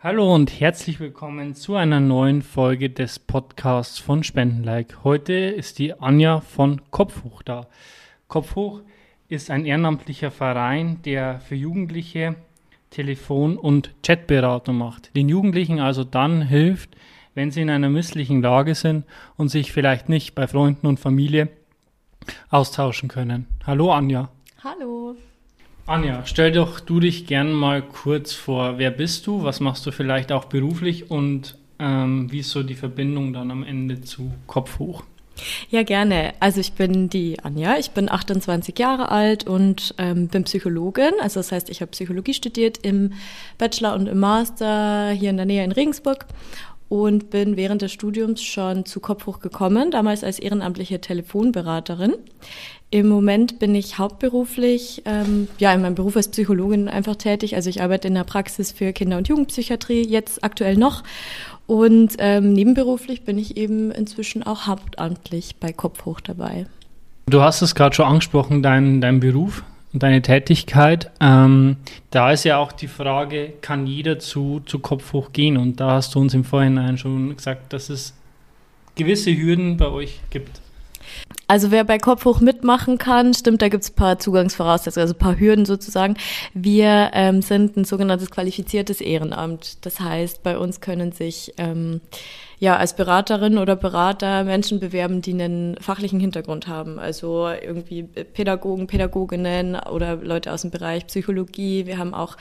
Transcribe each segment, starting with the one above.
Hallo und herzlich willkommen zu einer neuen Folge des Podcasts von Spendenlike. Heute ist die Anja von Kopfhoch da. Kopfhoch ist ein ehrenamtlicher Verein, der für Jugendliche Telefon- und Chatberatung macht. Den Jugendlichen also dann hilft, wenn sie in einer misslichen Lage sind und sich vielleicht nicht bei Freunden und Familie austauschen können. Hallo Anja. Hallo. Anja, stell doch du dich gern mal kurz vor. Wer bist du? Was machst du vielleicht auch beruflich? Und ähm, wie ist so die Verbindung dann am Ende zu Kopf hoch? Ja, gerne. Also ich bin die Anja, ich bin 28 Jahre alt und ähm, bin Psychologin. Also das heißt, ich habe Psychologie studiert im Bachelor und im Master hier in der Nähe in Regensburg und bin während des Studiums schon zu Kopfhoch gekommen, damals als ehrenamtliche Telefonberaterin. Im Moment bin ich hauptberuflich, ähm, ja, in meinem Beruf als Psychologin einfach tätig. Also ich arbeite in der Praxis für Kinder- und Jugendpsychiatrie, jetzt aktuell noch. Und ähm, nebenberuflich bin ich eben inzwischen auch hauptamtlich bei Kopfhoch dabei. Du hast es gerade schon angesprochen, dein, dein Beruf und deine Tätigkeit. Ähm, da ist ja auch die Frage, kann jeder zu, zu Kopfhoch gehen? Und da hast du uns im Vorhinein schon gesagt, dass es gewisse Hürden bei euch gibt. Also wer bei Kopf hoch mitmachen kann, stimmt, da gibt es ein paar Zugangsvoraussetzungen, also ein paar Hürden sozusagen. Wir ähm, sind ein sogenanntes qualifiziertes Ehrenamt. Das heißt, bei uns können sich ähm, ja als Beraterin oder Berater Menschen bewerben, die einen fachlichen Hintergrund haben. Also irgendwie Pädagogen, Pädagoginnen oder Leute aus dem Bereich Psychologie. Wir haben auch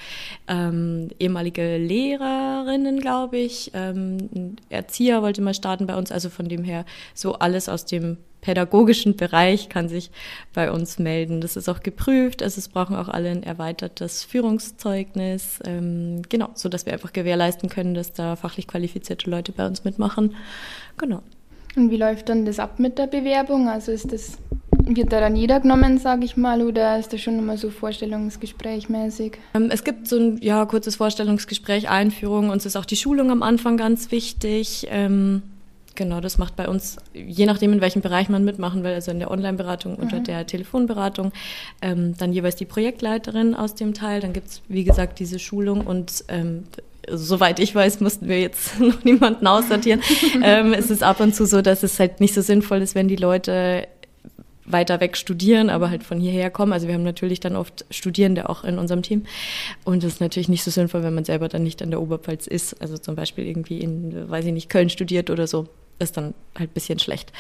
ähm, ehemalige Lehrerinnen, glaube ich. Ähm, Erzieher wollte mal starten bei uns. Also von dem her so alles aus dem pädagogischen Bereich kann sich bei uns melden. Das ist auch geprüft. Also es brauchen auch alle ein erweitertes Führungszeugnis. Ähm, genau, so dass wir einfach gewährleisten können, dass da fachlich qualifizierte Leute bei uns mitmachen. Genau. Und wie läuft dann das ab mit der Bewerbung? Also ist das wird da dann jeder genommen, sage ich mal, oder ist das schon immer so Vorstellungsgesprächmäßig? Ähm, es gibt so ein ja, kurzes Vorstellungsgespräch, Einführung. Uns ist auch die Schulung am Anfang ganz wichtig. Ähm, Genau, das macht bei uns, je nachdem, in welchem Bereich man mitmachen will, also in der Online-Beratung mhm. oder der Telefonberatung, ähm, dann jeweils die Projektleiterin aus dem Teil. Dann gibt es, wie gesagt, diese Schulung und ähm, soweit ich weiß, mussten wir jetzt noch niemanden aussortieren. ähm, es ist ab und zu so, dass es halt nicht so sinnvoll ist, wenn die Leute weiter weg studieren, aber halt von hierher kommen. Also wir haben natürlich dann oft Studierende auch in unserem Team. Und das ist natürlich nicht so sinnvoll, wenn man selber dann nicht an der Oberpfalz ist. Also zum Beispiel irgendwie in, weiß ich nicht, Köln studiert oder so ist dann halt ein bisschen schlecht.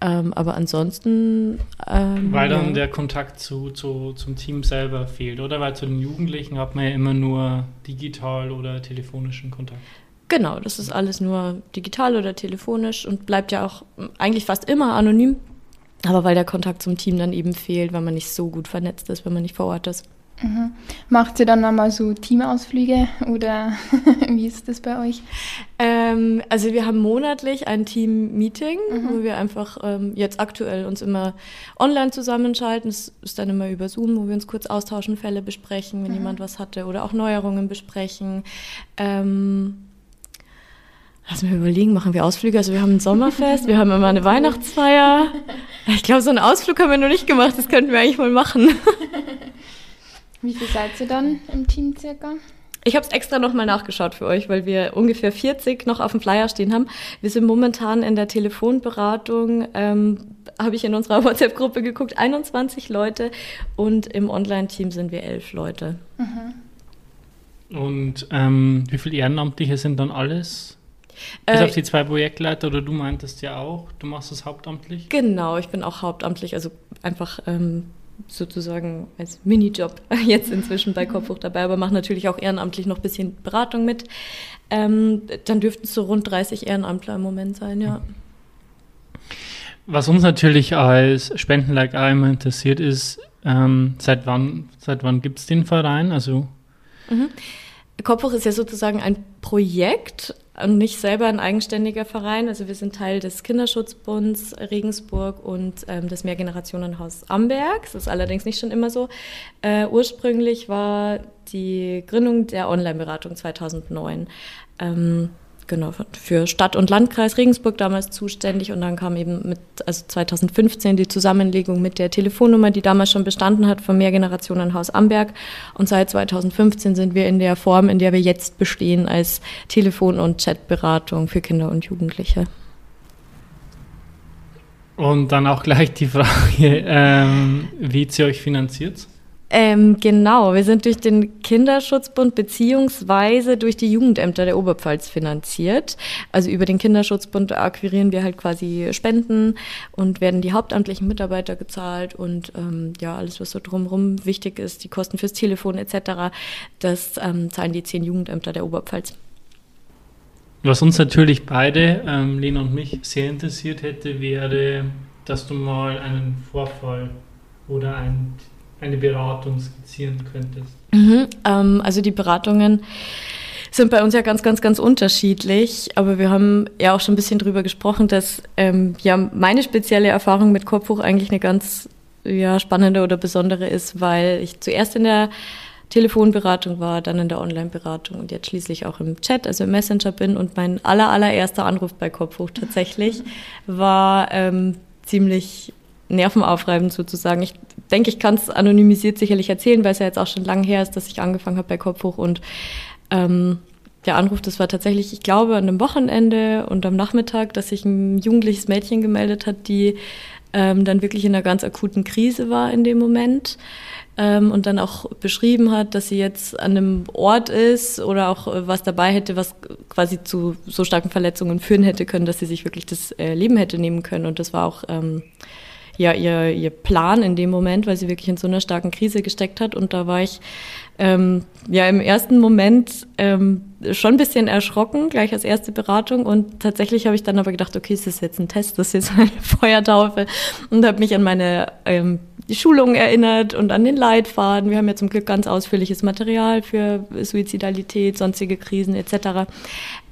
Ähm, aber ansonsten. Ähm, Weil dann ja. der Kontakt zu, zu, zum Team selber fehlt, oder? Weil zu den Jugendlichen hat man ja immer nur digital oder telefonischen Kontakt. Genau, das ist alles nur digital oder telefonisch und bleibt ja auch eigentlich fast immer anonym. Aber weil der Kontakt zum Team dann eben fehlt, weil man nicht so gut vernetzt ist, wenn man nicht vor Ort ist. Mhm. Macht ihr dann einmal so Teamausflüge oder wie ist das bei euch? Ähm, also wir haben monatlich ein Team-Meeting, mhm. wo wir einfach ähm, jetzt aktuell uns immer online zusammenschalten. Das ist dann immer über Zoom, wo wir uns kurz austauschen, Fälle besprechen, wenn mhm. jemand was hatte oder auch Neuerungen besprechen. Ähm, Lass mich überlegen, machen wir Ausflüge? Also wir haben ein Sommerfest, wir haben immer eine Weihnachtsfeier. Ich glaube, so einen Ausflug haben wir noch nicht gemacht, das könnten wir eigentlich mal machen. Wie viel seid ihr dann im Team circa? Ich habe es extra nochmal nachgeschaut für euch, weil wir ungefähr 40 noch auf dem Flyer stehen haben. Wir sind momentan in der Telefonberatung, ähm, habe ich in unserer WhatsApp-Gruppe geguckt, 21 Leute und im Online-Team sind wir 11 Leute. Mhm. Und ähm, wie viele Ehrenamtliche sind dann alles? Bis äh, auf die zwei Projektleiter oder du meintest ja auch, du machst es hauptamtlich? Genau, ich bin auch hauptamtlich, also einfach ähm, sozusagen als Minijob jetzt inzwischen bei Kopfhoch dabei, aber mache natürlich auch ehrenamtlich noch ein bisschen Beratung mit. Ähm, dann dürften es so rund 30 Ehrenamtler im Moment sein, ja. Was uns natürlich als Spendenlike einmal interessiert ist, ähm, seit wann, seit wann gibt es den Verein? Also mhm. Kopfhoch ist ja sozusagen ein Projekt und nicht selber ein eigenständiger Verein. Also wir sind Teil des Kinderschutzbunds Regensburg und ähm, des Mehrgenerationenhaus Amberg. Das ist allerdings nicht schon immer so. Äh, ursprünglich war die Gründung der Online-Beratung 2009. Ähm, genau, für Stadt und Landkreis Regensburg damals zuständig und dann kam eben mit, also 2015 die Zusammenlegung mit der Telefonnummer, die damals schon bestanden hat vom Mehrgenerationenhaus Amberg und seit 2015 sind wir in der Form, in der wir jetzt bestehen, als Telefon- und Chatberatung für Kinder und Jugendliche. Und dann auch gleich die Frage, ähm, wie ihr euch finanziert? Ähm, genau, wir sind durch den Kinderschutzbund beziehungsweise durch die Jugendämter der Oberpfalz finanziert. Also über den Kinderschutzbund akquirieren wir halt quasi Spenden und werden die hauptamtlichen Mitarbeiter gezahlt und ähm, ja, alles, was so drumherum wichtig ist, die Kosten fürs Telefon etc., das ähm, zahlen die zehn Jugendämter der Oberpfalz. Was uns natürlich beide, ähm, Lena und mich, sehr interessiert hätte, wäre, dass du mal einen Vorfall oder ein eine Beratung skizzieren könntest? Mhm, ähm, also die Beratungen sind bei uns ja ganz, ganz, ganz unterschiedlich. Aber wir haben ja auch schon ein bisschen drüber gesprochen, dass ähm, ja meine spezielle Erfahrung mit Kopfhoch eigentlich eine ganz ja, spannende oder besondere ist, weil ich zuerst in der Telefonberatung war, dann in der Online-Beratung und jetzt schließlich auch im Chat, also im Messenger bin. Und mein aller, allererster Anruf bei Kopfhoch tatsächlich war ähm, ziemlich nervenaufreibend sozusagen. Ich denke, ich kann es anonymisiert sicherlich erzählen, weil es ja jetzt auch schon lange her ist, dass ich angefangen habe bei Kopf hoch und ähm, der Anruf, das war tatsächlich, ich glaube, an einem Wochenende und am Nachmittag, dass sich ein jugendliches Mädchen gemeldet hat, die ähm, dann wirklich in einer ganz akuten Krise war in dem Moment ähm, und dann auch beschrieben hat, dass sie jetzt an einem Ort ist oder auch äh, was dabei hätte, was quasi zu so starken Verletzungen führen hätte können, dass sie sich wirklich das äh, Leben hätte nehmen können. Und das war auch ähm, ja ihr, ihr Plan in dem Moment, weil sie wirklich in so einer starken Krise gesteckt hat. Und da war ich ähm, ja im ersten Moment ähm, schon ein bisschen erschrocken, gleich als erste Beratung. Und tatsächlich habe ich dann aber gedacht, okay, ist das jetzt ein Test, das ist jetzt eine Feuertaufe und habe mich an meine ähm, Schulung erinnert und an den Leitfaden. Wir haben ja zum Glück ganz ausführliches Material für Suizidalität, sonstige Krisen etc.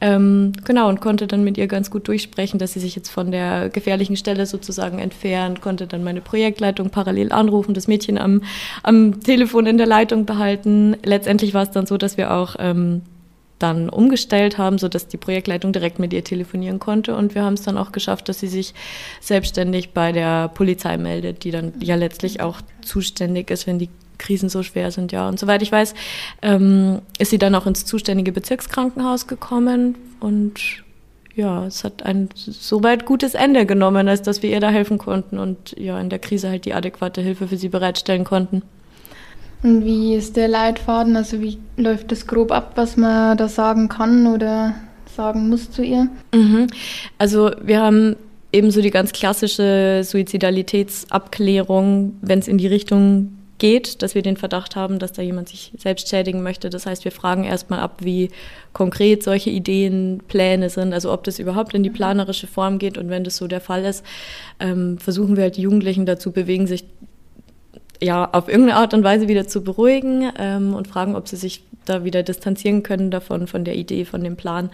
Ähm, genau, und konnte dann mit ihr ganz gut durchsprechen, dass sie sich jetzt von der gefährlichen Stelle sozusagen entfernt, konnte dann meine Projektleitung parallel anrufen, das Mädchen am, am Telefon in der Leitung behalten. Letztendlich war es dann so, dass wir auch ähm, dann umgestellt haben, sodass die Projektleitung direkt mit ihr telefonieren konnte. Und wir haben es dann auch geschafft, dass sie sich selbstständig bei der Polizei meldet, die dann ja letztlich auch zuständig ist, wenn die Krisen so schwer sind, ja. Und soweit ich weiß, ähm, ist sie dann auch ins zuständige Bezirkskrankenhaus gekommen und ja, es hat ein soweit gutes Ende genommen, als dass wir ihr da helfen konnten und ja, in der Krise halt die adäquate Hilfe für sie bereitstellen konnten. Und wie ist der Leitfaden? Also wie läuft das grob ab, was man da sagen kann oder sagen muss zu ihr? Mhm. Also wir haben ebenso die ganz klassische Suizidalitätsabklärung, wenn es in die Richtung geht, dass wir den Verdacht haben, dass da jemand sich selbst schädigen möchte. Das heißt, wir fragen erstmal ab, wie konkret solche Ideen, Pläne sind, also ob das überhaupt in die planerische Form geht. Und wenn das so der Fall ist, ähm, versuchen wir halt die Jugendlichen dazu bewegen, sich ja auf irgendeine Art und Weise wieder zu beruhigen ähm, und fragen, ob sie sich da wieder distanzieren können davon, von der Idee, von dem Plan.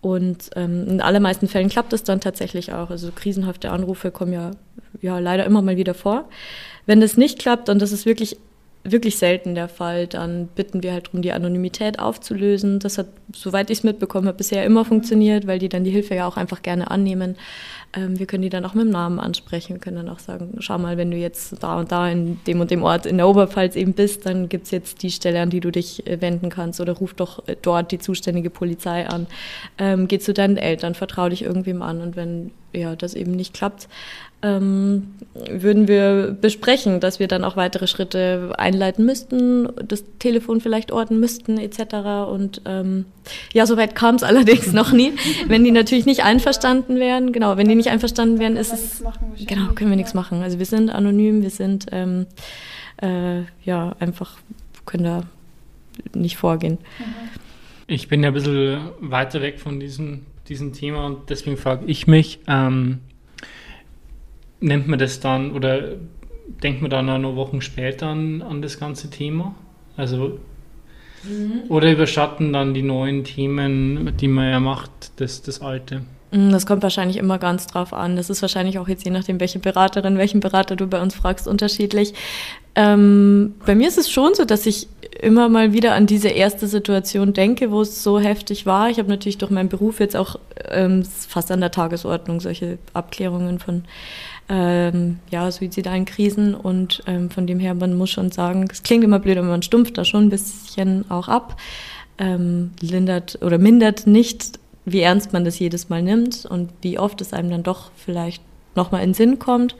Und ähm, in allermeisten Fällen klappt es dann tatsächlich auch. Also krisenhafte Anrufe kommen ja, ja leider immer mal wieder vor. Wenn das nicht klappt, und das ist wirklich, wirklich selten der Fall, dann bitten wir halt darum, die Anonymität aufzulösen. Das hat, soweit ich es mitbekommen habe, bisher immer funktioniert, weil die dann die Hilfe ja auch einfach gerne annehmen. Ähm, wir können die dann auch mit dem Namen ansprechen. Wir können dann auch sagen, schau mal, wenn du jetzt da und da in dem und dem Ort in der Oberpfalz eben bist, dann gibt es jetzt die Stelle, an die du dich äh, wenden kannst oder ruf doch äh, dort die zuständige Polizei an. Ähm, geh zu deinen Eltern, vertrau dich irgendwem an und wenn ja, das eben nicht klappt, ähm, würden wir besprechen, dass wir dann auch weitere Schritte einleiten müssten, das Telefon vielleicht orten müssten etc. Und ähm, ja, soweit kam es allerdings noch nie. Wenn die natürlich nicht einverstanden wären, genau, wenn die nicht einverstanden wären, ist es genau können wir nichts machen. Also wir sind anonym, wir sind ähm, äh, ja einfach können da nicht vorgehen. Ich bin ja ein bisschen weiter weg von diesem, diesem Thema und deswegen frage ich mich, ähm, nennt man das dann oder denkt man dann auch noch Wochen später an, an das ganze Thema? Also mhm. oder überschatten dann die neuen Themen, die man ja macht, das, das alte? Mm, das kommt wahrscheinlich immer ganz drauf an. Das ist wahrscheinlich auch jetzt je nachdem, welche Beraterin, welchen Berater du bei uns fragst, unterschiedlich. Ähm, bei mir ist es schon so, dass ich immer mal wieder an diese erste Situation denke, wo es so heftig war. Ich habe natürlich durch meinen Beruf jetzt auch ähm, fast an der Tagesordnung solche Abklärungen von ähm, ja, suizidalen Krisen und ähm, von dem her, man muss schon sagen, es klingt immer blöd, aber man stumpft da schon ein bisschen auch ab, ähm, lindert oder mindert nicht, wie ernst man das jedes Mal nimmt und wie oft es einem dann doch vielleicht nochmal in den Sinn kommt.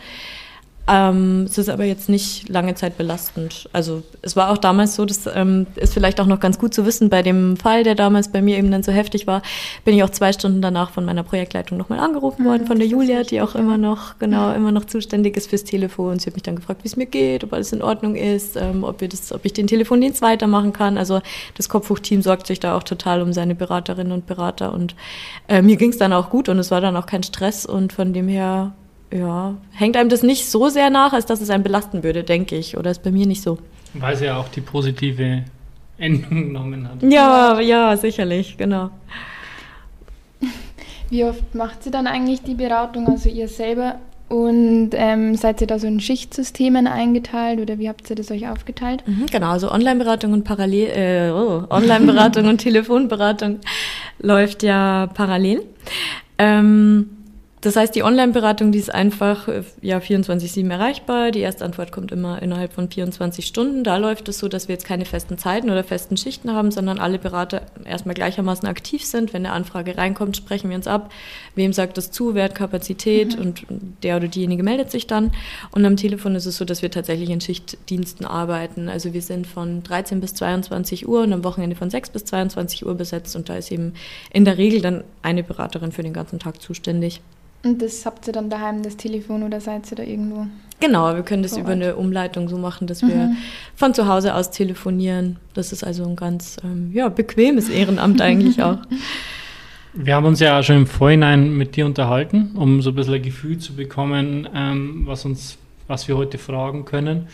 Ähm, es ist aber jetzt nicht lange Zeit belastend. Also es war auch damals so, das ähm, ist vielleicht auch noch ganz gut zu wissen, bei dem Fall, der damals bei mir eben dann so heftig war, bin ich auch zwei Stunden danach von meiner Projektleitung nochmal angerufen worden, mhm, von der Julia, die auch immer noch, genau, immer noch zuständig ist fürs Telefon. Sie hat mich dann gefragt, wie es mir geht, ob alles in Ordnung ist, ähm, ob, wir das, ob ich den Telefondienst weitermachen kann. Also das Kopfhoch-Team sorgt sich da auch total um seine Beraterinnen und Berater und äh, mir ging es dann auch gut und es war dann auch kein Stress und von dem her ja, hängt einem das nicht so sehr nach, als dass es einen belasten würde, denke ich. Oder ist bei mir nicht so. Weil sie ja auch die positive Endung genommen hat. Ja, ja, sicherlich, genau. Wie oft macht sie dann eigentlich die Beratung, also ihr selber? Und ähm, seid ihr da so in Schichtsystemen eingeteilt oder wie habt ihr das euch aufgeteilt? Mhm, genau, also Online-Beratung und parallel, äh, oh, Online-Beratung und Telefonberatung läuft ja parallel. Ähm, das heißt, die Online-Beratung, die ist einfach äh, ja, 24-7 erreichbar. Die Erstantwort kommt immer innerhalb von 24 Stunden. Da läuft es so, dass wir jetzt keine festen Zeiten oder festen Schichten haben, sondern alle Berater erstmal gleichermaßen aktiv sind. Wenn eine Anfrage reinkommt, sprechen wir uns ab. Wem sagt das zu? Wer hat Kapazität? Mhm. Und der oder diejenige meldet sich dann. Und am Telefon ist es so, dass wir tatsächlich in Schichtdiensten arbeiten. Also wir sind von 13 bis 22 Uhr und am Wochenende von 6 bis 22 Uhr besetzt. Und da ist eben in der Regel dann eine Beraterin für den ganzen Tag zuständig. Und das habt ihr dann daheim, das Telefon, oder seid ihr da irgendwo? Genau, wir können das über eine Umleitung so machen, dass mhm. wir von zu Hause aus telefonieren. Das ist also ein ganz ähm, ja, bequemes Ehrenamt eigentlich auch. Wir haben uns ja auch schon im Vorhinein mit dir unterhalten, um so ein bisschen ein Gefühl zu bekommen, ähm, was, uns, was wir heute fragen können.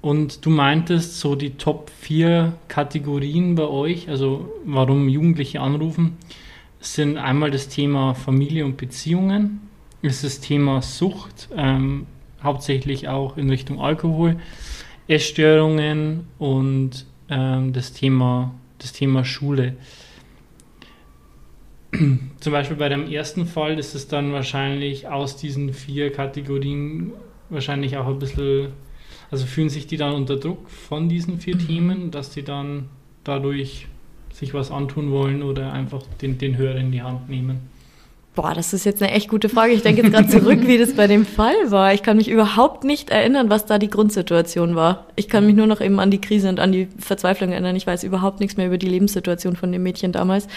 Und du meintest so die Top 4 Kategorien bei euch, also warum Jugendliche anrufen sind einmal das Thema Familie und Beziehungen, ist das Thema Sucht, ähm, hauptsächlich auch in Richtung Alkohol, Essstörungen und ähm, das, Thema, das Thema Schule. Zum Beispiel bei dem ersten Fall ist es dann wahrscheinlich aus diesen vier Kategorien wahrscheinlich auch ein bisschen, also fühlen sich die dann unter Druck von diesen vier. Themen, dass die dann dadurch sich was antun wollen oder einfach den, den Hörer in die Hand nehmen? Boah, das ist jetzt eine echt gute Frage. Ich denke jetzt gerade zurück, wie das bei dem Fall war. Ich kann mich überhaupt nicht erinnern, was da die Grundsituation war. Ich kann mich nur noch eben an die Krise und an die Verzweiflung erinnern. Ich weiß überhaupt nichts mehr über die Lebenssituation von dem Mädchen damals.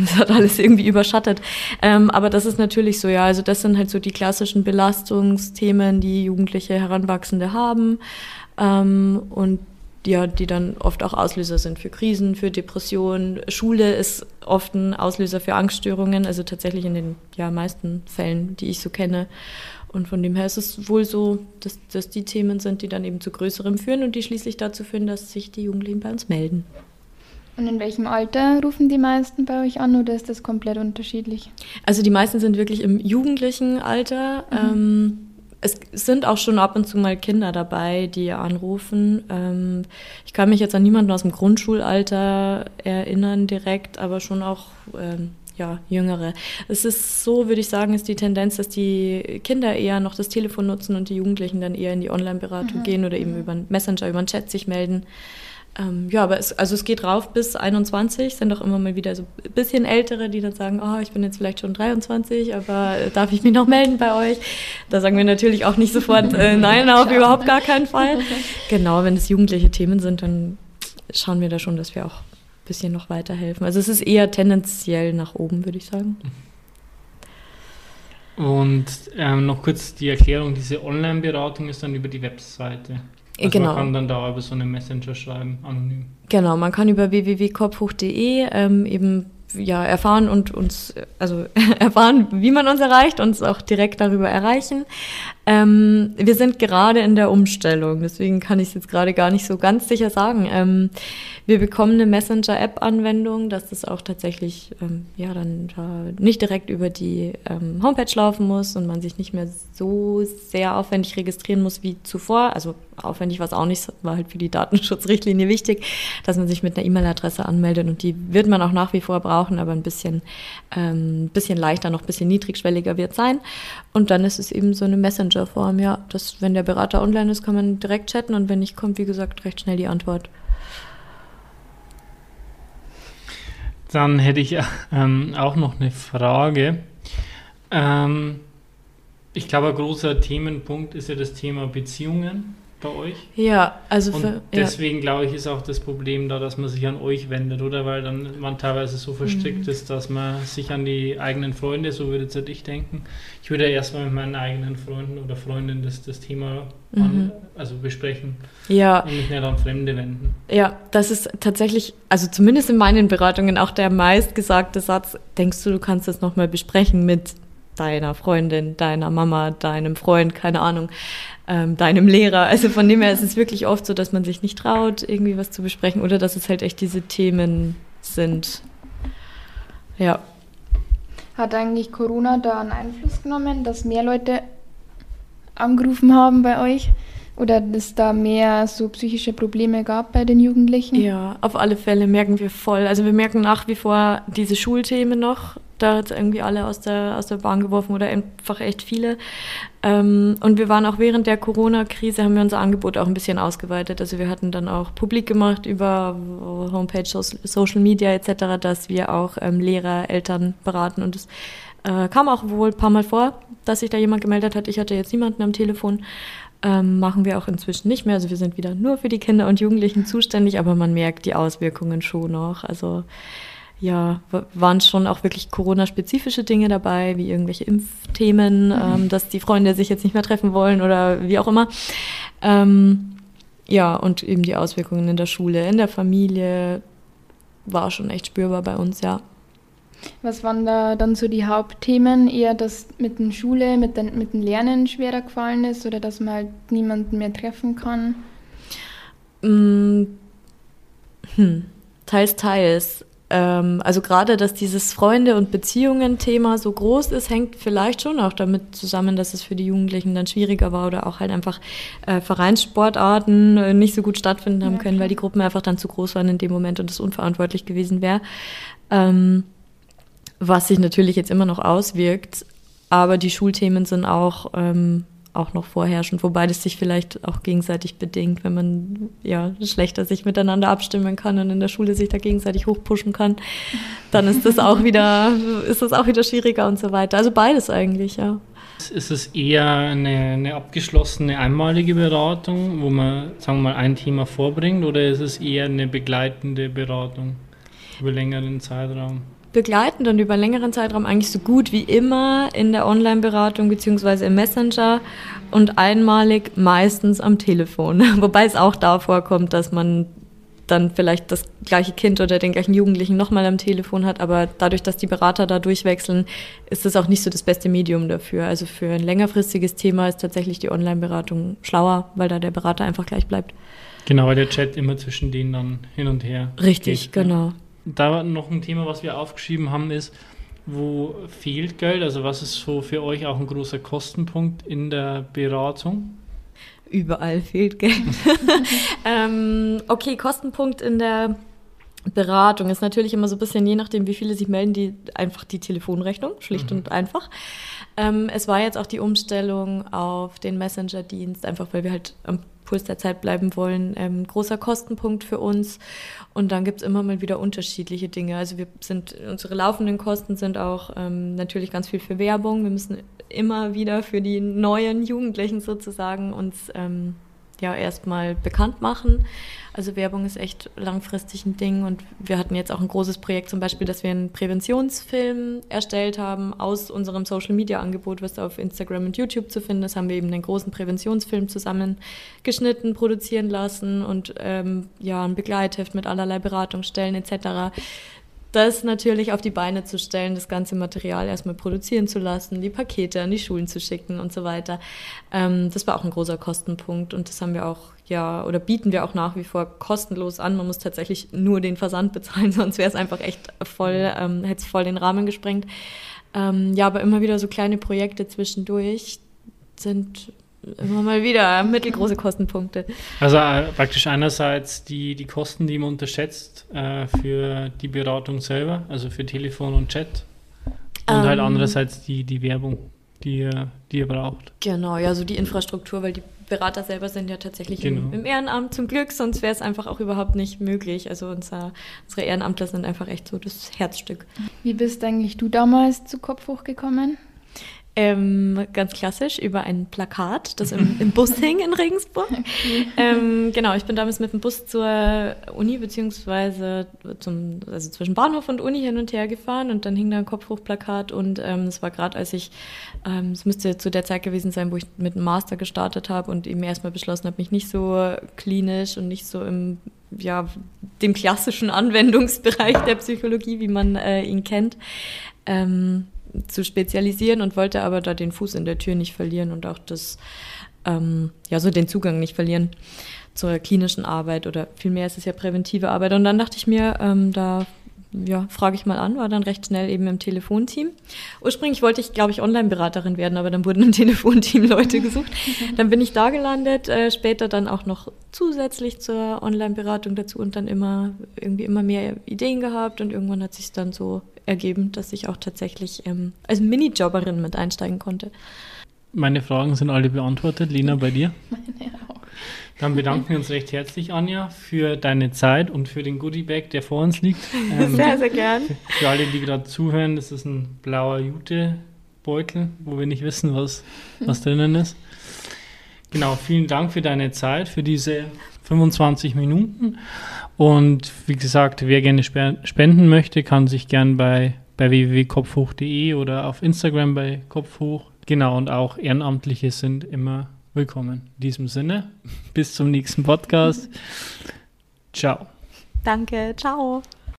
Das hat alles irgendwie überschattet. Ähm, aber das ist natürlich so, ja. Also das sind halt so die klassischen Belastungsthemen, die Jugendliche Heranwachsende haben. Ähm, und ja, die dann oft auch Auslöser sind für Krisen, für Depressionen. Schule ist oft ein Auslöser für Angststörungen, also tatsächlich in den ja, meisten Fällen, die ich so kenne. Und von dem her ist es wohl so, dass das die Themen sind, die dann eben zu größerem führen und die schließlich dazu führen, dass sich die Jugendlichen bei uns melden. Und in welchem Alter rufen die meisten bei euch an oder ist das komplett unterschiedlich? Also die meisten sind wirklich im jugendlichen Alter. Mhm. Ähm, es sind auch schon ab und zu mal Kinder dabei, die anrufen. Ähm, ich kann mich jetzt an niemanden aus dem Grundschulalter erinnern direkt, aber schon auch ähm, ja, Jüngere. Es ist so, würde ich sagen, ist die Tendenz, dass die Kinder eher noch das Telefon nutzen und die Jugendlichen dann eher in die Online-Beratung mhm. gehen oder eben über einen Messenger, über einen Chat sich melden. Ähm, ja, aber es, also es geht rauf bis 21, sind auch immer mal wieder so ein bisschen ältere, die dann sagen, oh, ich bin jetzt vielleicht schon 23, aber äh, darf ich mich noch melden bei euch? Da sagen wir natürlich auch nicht sofort, äh, nein, auf überhaupt gar keinen Fall. Genau, wenn es jugendliche Themen sind, dann schauen wir da schon, dass wir auch ein bisschen noch weiterhelfen. Also es ist eher tendenziell nach oben, würde ich sagen. Und ähm, noch kurz die Erklärung, diese Online-Beratung ist dann über die Webseite. Also genau. man kann dann da über so eine Messenger schreiben, anonym. Genau, man kann über www.kopfhoch.de ähm, eben ja, erfahren und uns, also erfahren, wie man uns erreicht, uns auch direkt darüber erreichen. Ähm, wir sind gerade in der Umstellung, deswegen kann ich es jetzt gerade gar nicht so ganz sicher sagen. Ähm, wir bekommen eine Messenger-App-Anwendung, dass das auch tatsächlich ähm, ja dann da nicht direkt über die ähm, Homepage laufen muss und man sich nicht mehr so sehr aufwendig registrieren muss wie zuvor. Also aufwendig war es auch nicht, war halt für die Datenschutzrichtlinie wichtig, dass man sich mit einer E-Mail-Adresse anmeldet und die wird man auch nach wie vor brauchen, aber ein bisschen, ähm, bisschen leichter, noch ein bisschen niedrigschwelliger wird sein. Und dann ist es eben so eine Messenger-Form, ja, dass wenn der Berater online ist, kann man direkt chatten und wenn nicht, kommt, wie gesagt, recht schnell die Antwort. Dann hätte ich ähm, auch noch eine Frage. Ähm, ich glaube, ein großer Themenpunkt ist ja das Thema Beziehungen bei euch. Ja, also und für, deswegen ja. glaube ich, ist auch das Problem da, dass man sich an euch wendet, oder? Weil dann man teilweise so verstrickt mhm. ist, dass man sich an die eigenen Freunde, so würde jetzt ich denken. Ich würde erstmal mit meinen eigenen Freunden oder Freundinnen das, das Thema mhm. an, also besprechen ja. und mich nicht an Fremde wenden. Ja, das ist tatsächlich, also zumindest in meinen Beratungen auch der meistgesagte Satz, denkst du, du kannst das nochmal besprechen mit deiner Freundin, deiner Mama, deinem Freund, keine Ahnung ähm, deinem Lehrer. Also von dem her ist es wirklich oft so, dass man sich nicht traut, irgendwie was zu besprechen oder dass es halt echt diese Themen sind. Ja. Hat eigentlich Corona da einen Einfluss genommen, dass mehr Leute angerufen haben bei euch? Oder dass da mehr so psychische Probleme gab bei den Jugendlichen? Ja, auf alle Fälle merken wir voll. Also wir merken nach wie vor diese Schulthemen noch, da hat irgendwie alle aus der, aus der Bahn geworfen oder einfach echt viele. Ähm, und wir waren auch während der Corona-Krise, haben wir unser Angebot auch ein bisschen ausgeweitet. Also wir hatten dann auch publik gemacht über Homepage, Social Media etc., dass wir auch ähm, Lehrer, Eltern beraten. Und es äh, kam auch wohl ein paar Mal vor, dass sich da jemand gemeldet hat. Ich hatte jetzt niemanden am Telefon. Ähm, machen wir auch inzwischen nicht mehr. Also wir sind wieder nur für die Kinder und Jugendlichen zuständig, aber man merkt die Auswirkungen schon noch. Also ja, waren schon auch wirklich Corona-spezifische Dinge dabei, wie irgendwelche Impfthemen, mhm. ähm, dass die Freunde sich jetzt nicht mehr treffen wollen oder wie auch immer. Ähm, ja, und eben die Auswirkungen in der Schule, in der Familie war schon echt spürbar bei uns, ja. Was waren da dann so die Hauptthemen? Eher, dass mit der Schule, mit, den, mit dem Lernen schwerer gefallen ist oder dass man halt niemanden mehr treffen kann? Mm, hm, teils, teils. Ähm, also gerade, dass dieses Freunde- und Beziehungen-Thema so groß ist, hängt vielleicht schon auch damit zusammen, dass es für die Jugendlichen dann schwieriger war oder auch halt einfach äh, Vereinssportarten äh, nicht so gut stattfinden haben ja, können, weil die Gruppen einfach dann zu groß waren in dem Moment und es unverantwortlich gewesen wäre. Ähm, was sich natürlich jetzt immer noch auswirkt, aber die Schulthemen sind auch ähm, auch noch vorherrschend, wobei das sich vielleicht auch gegenseitig bedingt, wenn man ja schlechter sich miteinander abstimmen kann und in der Schule sich da gegenseitig hochpushen kann, dann ist das auch wieder, ist das auch wieder schwieriger und so weiter. Also beides eigentlich, ja. Ist es eher eine, eine abgeschlossene, einmalige Beratung, wo man, sagen wir mal, ein Thema vorbringt, oder ist es eher eine begleitende Beratung über längeren Zeitraum? Begleitend und über längeren Zeitraum eigentlich so gut wie immer in der Online-Beratung beziehungsweise im Messenger und einmalig meistens am Telefon. Wobei es auch da vorkommt, dass man dann vielleicht das gleiche Kind oder den gleichen Jugendlichen nochmal am Telefon hat, aber dadurch, dass die Berater da durchwechseln, ist das auch nicht so das beste Medium dafür. Also für ein längerfristiges Thema ist tatsächlich die Online-Beratung schlauer, weil da der Berater einfach gleich bleibt. Genau, weil der Chat immer zwischen denen dann hin und her. Richtig, geht, genau. Ja da noch ein Thema, was wir aufgeschrieben haben, ist, wo fehlt Geld? Also was ist so für euch auch ein großer Kostenpunkt in der Beratung? Überall fehlt Geld. ähm, okay, Kostenpunkt in der Beratung ist natürlich immer so ein bisschen, je nachdem, wie viele sich melden, die einfach die Telefonrechnung, schlicht mhm. und einfach. Ähm, es war jetzt auch die Umstellung auf den Messenger-Dienst, einfach weil wir halt am Puls der Zeit bleiben wollen, ähm, großer Kostenpunkt für uns. Und dann gibt es immer mal wieder unterschiedliche Dinge. Also wir sind, unsere laufenden Kosten sind auch ähm, natürlich ganz viel für Werbung. Wir müssen immer wieder für die neuen Jugendlichen sozusagen uns ähm, ja erstmal bekannt machen. Also Werbung ist echt langfristig ein Ding und wir hatten jetzt auch ein großes Projekt zum Beispiel, dass wir einen Präventionsfilm erstellt haben aus unserem Social Media Angebot, was auf Instagram und YouTube zu finden ist, haben wir eben einen großen Präventionsfilm zusammengeschnitten, produzieren lassen und ähm, ja ein Begleitheft mit allerlei Beratungsstellen etc das natürlich auf die Beine zu stellen, das ganze Material erstmal produzieren zu lassen, die Pakete an die Schulen zu schicken und so weiter. Ähm, das war auch ein großer Kostenpunkt und das haben wir auch ja oder bieten wir auch nach wie vor kostenlos an. Man muss tatsächlich nur den Versand bezahlen, sonst wäre es einfach echt voll, ähm, hätte es voll den Rahmen gesprengt. Ähm, ja, aber immer wieder so kleine Projekte zwischendurch sind immer mal wieder mittelgroße Kostenpunkte. Also äh, praktisch einerseits die, die Kosten, die man unterschätzt äh, für die Beratung selber, also für Telefon und Chat. Und halt ähm, halt andererseits die, die Werbung, die ihr, die ihr braucht. Genau, ja, so die Infrastruktur, weil die Berater selber sind ja tatsächlich genau. im, im, Ehrenamt zum Glück, sonst wäre es einfach auch überhaupt nicht möglich. Also unser, unsere Ehrenamtler sind einfach echt so das Herzstück. Wie bist eigentlich du damals zu Kopf hochgekommen? Ähm, ganz klassisch über ein Plakat, das im, im Bus hing in Regensburg. Ähm, genau, ich bin damals mit dem Bus zur Uni beziehungsweise zum, also zwischen Bahnhof und Uni hin und her gefahren und dann hing da ein Kopfhochplakat und ähm, es war gerade, als ich, ähm, es müsste zu der Zeit gewesen sein, wo ich mit dem Master gestartet habe und eben erstmal beschlossen habe, mich nicht so klinisch und nicht so im ja, dem klassischen Anwendungsbereich der Psychologie, wie man äh, ihn kennt, ähm, zu spezialisieren und wollte aber da den Fuß in der Tür nicht verlieren und auch das, ähm, ja, so den Zugang nicht verlieren zur klinischen Arbeit oder vielmehr ist es ja präventive Arbeit. Und dann dachte ich mir, ähm, da ja, frage ich mal an, war dann recht schnell eben im Telefonteam. Ursprünglich wollte ich, glaube ich, Online-Beraterin werden, aber dann wurden im Telefonteam Leute gesucht. Dann bin ich da gelandet, äh, später dann auch noch zusätzlich zur Online-Beratung dazu und dann immer irgendwie immer mehr Ideen gehabt und irgendwann hat sich dann so ergeben, dass ich auch tatsächlich ähm, als Minijobberin mit einsteigen konnte. Meine Fragen sind alle beantwortet. Lina, bei dir? Meine auch. Dann bedanken wir uns recht herzlich, Anja, für deine Zeit und für den Goodiebag, der vor uns liegt. Ähm, sehr, sehr gern. Für alle, die gerade zuhören, das ist ein blauer Jute-Beutel, wo wir nicht wissen, was, was drinnen ist. Genau, vielen Dank für deine Zeit, für diese 25 Minuten. Und wie gesagt, wer gerne spenden möchte, kann sich gern bei, bei www.kopfhoch.de oder auf Instagram bei Kopfhoch. Genau, und auch Ehrenamtliche sind immer willkommen. In diesem Sinne, bis zum nächsten Podcast. Ciao. Danke, ciao.